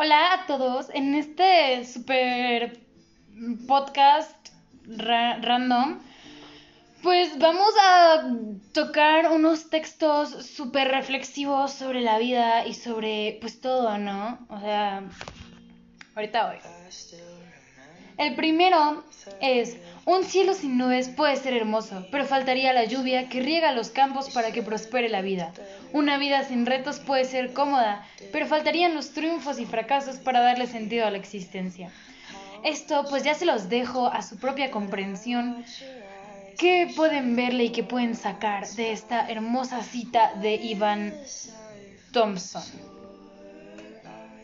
Hola a todos. En este super podcast random, pues vamos a tocar unos textos súper reflexivos sobre la vida y sobre pues todo, ¿no? O sea, ahorita voy. El primero es, un cielo sin nubes puede ser hermoso, pero faltaría la lluvia que riega los campos para que prospere la vida. Una vida sin retos puede ser cómoda, pero faltarían los triunfos y fracasos para darle sentido a la existencia. Esto pues ya se los dejo a su propia comprensión. ¿Qué pueden verle y qué pueden sacar de esta hermosa cita de Ivan Thompson?